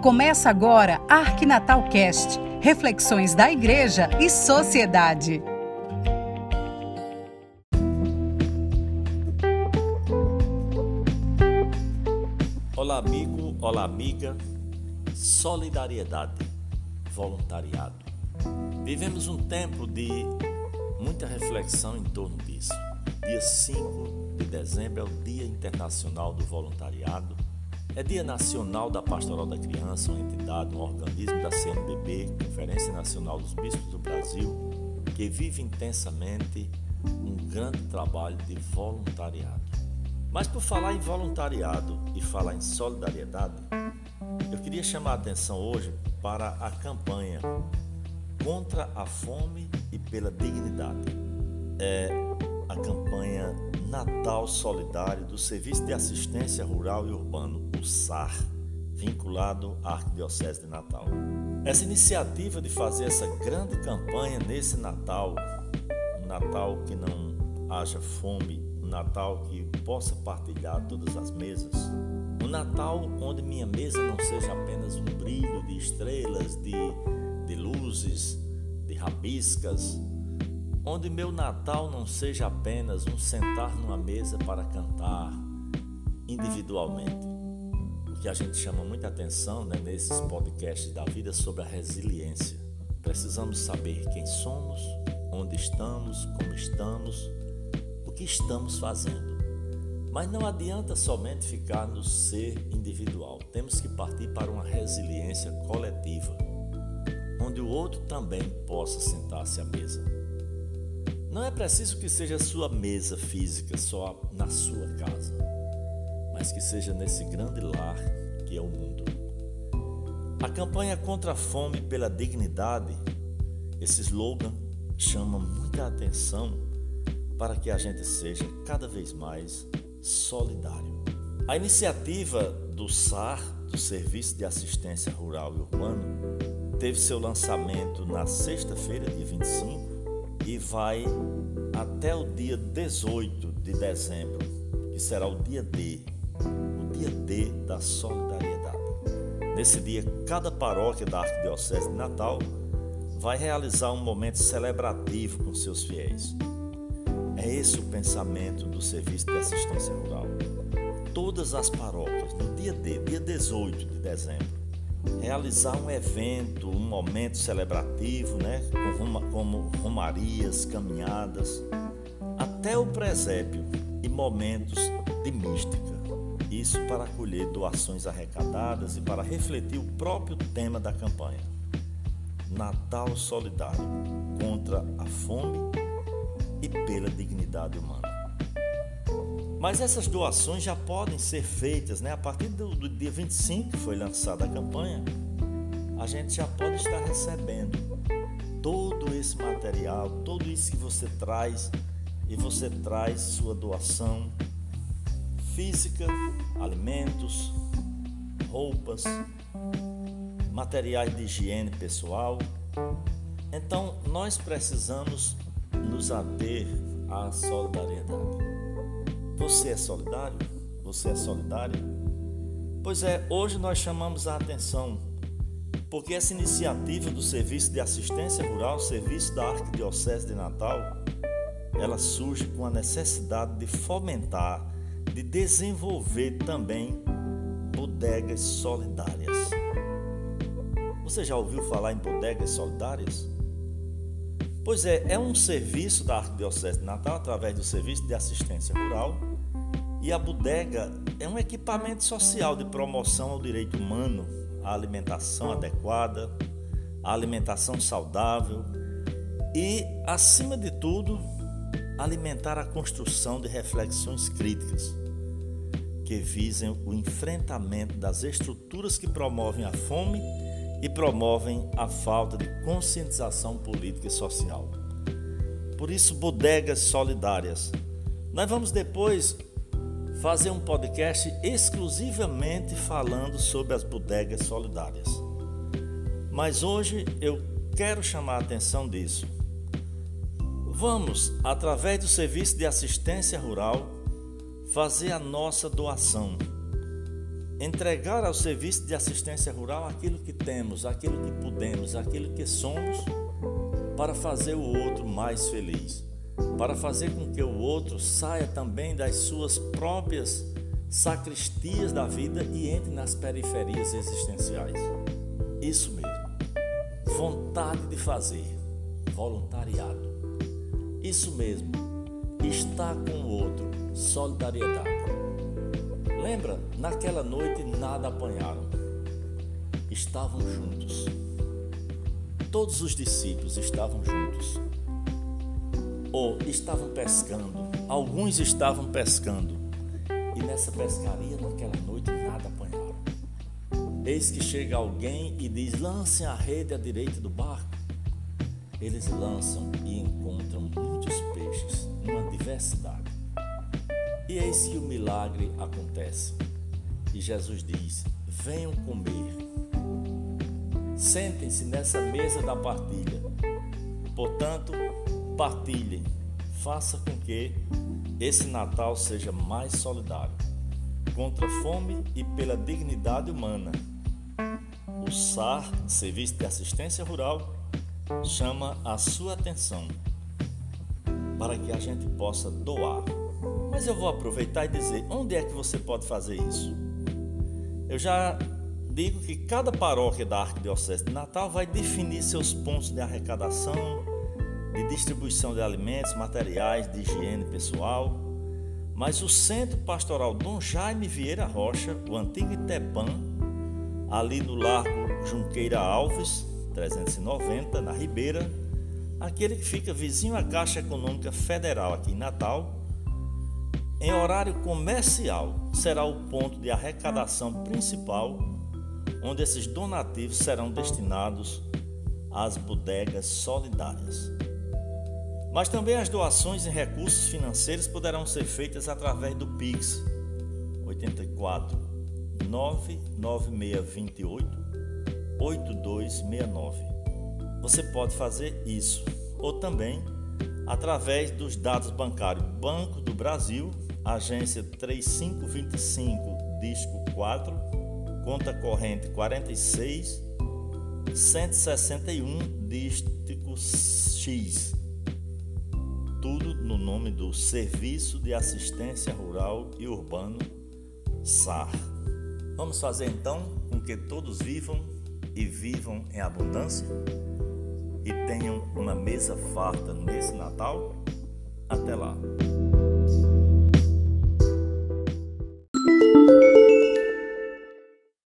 Começa agora Arquinatal Cast, reflexões da igreja e sociedade. Olá amigo, olá amiga. Solidariedade, voluntariado. Vivemos um tempo de muita reflexão em torno disso. Dia 5 de dezembro é o Dia Internacional do Voluntariado é Dia Nacional da Pastoral da Criança, uma entidade, um organismo da CNBB, Conferência Nacional dos Bispos do Brasil, que vive intensamente um grande trabalho de voluntariado. Mas por falar em voluntariado e falar em solidariedade, eu queria chamar a atenção hoje para a campanha Contra a Fome e pela Dignidade. É a campanha Natal Solidário do Serviço de Assistência Rural e Urbano, o SAR, vinculado à Arquidiocese de Natal. Essa iniciativa de fazer essa grande campanha nesse Natal, um Natal que não haja fome, um Natal que possa partilhar todas as mesas, um Natal onde minha mesa não seja apenas um brilho de estrelas, de, de luzes, de rabiscas, onde meu Natal não seja apenas um sentar numa mesa para cantar individualmente. O que a gente chama muita atenção né, nesses podcasts da vida sobre a resiliência. Precisamos saber quem somos, onde estamos, como estamos, o que estamos fazendo. Mas não adianta somente ficar no ser individual. Temos que partir para uma resiliência coletiva, onde o outro também possa sentar-se à mesa. Não é preciso que seja sua mesa física só na sua casa, mas que seja nesse grande lar que é o mundo. A campanha contra a fome pela dignidade, esse slogan chama muita atenção para que a gente seja cada vez mais solidário. A iniciativa do SAR, do Serviço de Assistência Rural e Urbano, teve seu lançamento na sexta-feira, dia 25, e vai até o dia 18 de dezembro, que será o dia D, o dia D da solidariedade. Nesse dia, cada paróquia da Arquidiocese de Natal vai realizar um momento celebrativo com seus fiéis. É esse o pensamento do Serviço de Assistência Rural. Todas as paróquias, no dia D, dia 18 de dezembro, realizar um evento, um momento celebrativo, né? como, romarias, caminhadas, até o presépio e momentos de mística. Isso para acolher doações arrecadadas e para refletir o próprio tema da campanha. Natal Solidário contra a fome e pela dignidade humana. Mas essas doações já podem ser feitas, né? A partir do, do dia 25 que foi lançada a campanha, a gente já pode estar recebendo todo esse material, tudo isso que você traz e você traz sua doação física, alimentos, roupas, materiais de higiene pessoal. Então, nós precisamos nos ater à solidariedade. Você é solidário? Você é solidário? Pois é, hoje nós chamamos a atenção porque essa iniciativa do Serviço de Assistência Rural, Serviço da Arquidiocese de Natal, ela surge com a necessidade de fomentar, de desenvolver também bodegas solidárias. Você já ouviu falar em bodegas solidárias? Pois é, é um serviço da Arquidiocese de Natal através do Serviço de Assistência Rural e a bodega é um equipamento social de promoção ao direito humano, à alimentação adequada, à alimentação saudável e, acima de tudo, alimentar a construção de reflexões críticas que visem o enfrentamento das estruturas que promovem a fome e promovem a falta de conscientização política e social. Por isso, bodegas solidárias. Nós vamos depois fazer um podcast exclusivamente falando sobre as bodegas solidárias. Mas hoje eu quero chamar a atenção disso. Vamos, através do serviço de assistência rural, fazer a nossa doação. entregar ao serviço de assistência rural aquilo que temos, aquilo que podemos, aquilo que somos, para fazer o outro mais feliz, para fazer com que o outro saia também das suas próprias sacristias da vida e entre nas periferias existenciais. Isso mesmo. Vontade de fazer, voluntariado. Isso mesmo. Estar com o outro, solidariedade. Lembra, naquela noite nada apanharam. Estavam juntos. Todos os discípulos estavam juntos. Ou estavam pescando. Alguns estavam pescando. E nessa pescaria, naquela noite, nada apanharam. Eis que chega alguém e diz: lancem a rede à direita do barco. Eles lançam e encontram muitos peixes, numa diversidade. E eis que o milagre acontece. E Jesus diz: Venham comer. Sentem-se nessa mesa da partilha. Portanto, partilhem. Faça com que esse Natal seja mais solidário, contra a fome e pela dignidade humana. O SAR, Serviço de Assistência Rural, chama a sua atenção para que a gente possa doar mas eu vou aproveitar e dizer onde é que você pode fazer isso. Eu já digo que cada paróquia da Arquidiocese de Natal vai definir seus pontos de arrecadação, de distribuição de alimentos, materiais, de higiene pessoal. Mas o Centro Pastoral Dom Jaime Vieira Rocha, o antigo Itepan, ali no Largo Junqueira Alves, 390, na Ribeira, aquele que fica vizinho à Caixa Econômica Federal aqui em Natal, em horário comercial, será o ponto de arrecadação principal, onde esses donativos serão destinados às bodegas solidárias. Mas também as doações em recursos financeiros poderão ser feitas através do Pix 84 99628 8269. Você pode fazer isso ou também através dos dados bancários Banco do Brasil agência 3525, disco 4, conta corrente 46, 161, dístico X. Tudo no nome do Serviço de Assistência Rural e Urbano, SAR. Vamos fazer então com que todos vivam e vivam em abundância e tenham uma mesa farta nesse Natal? Até lá!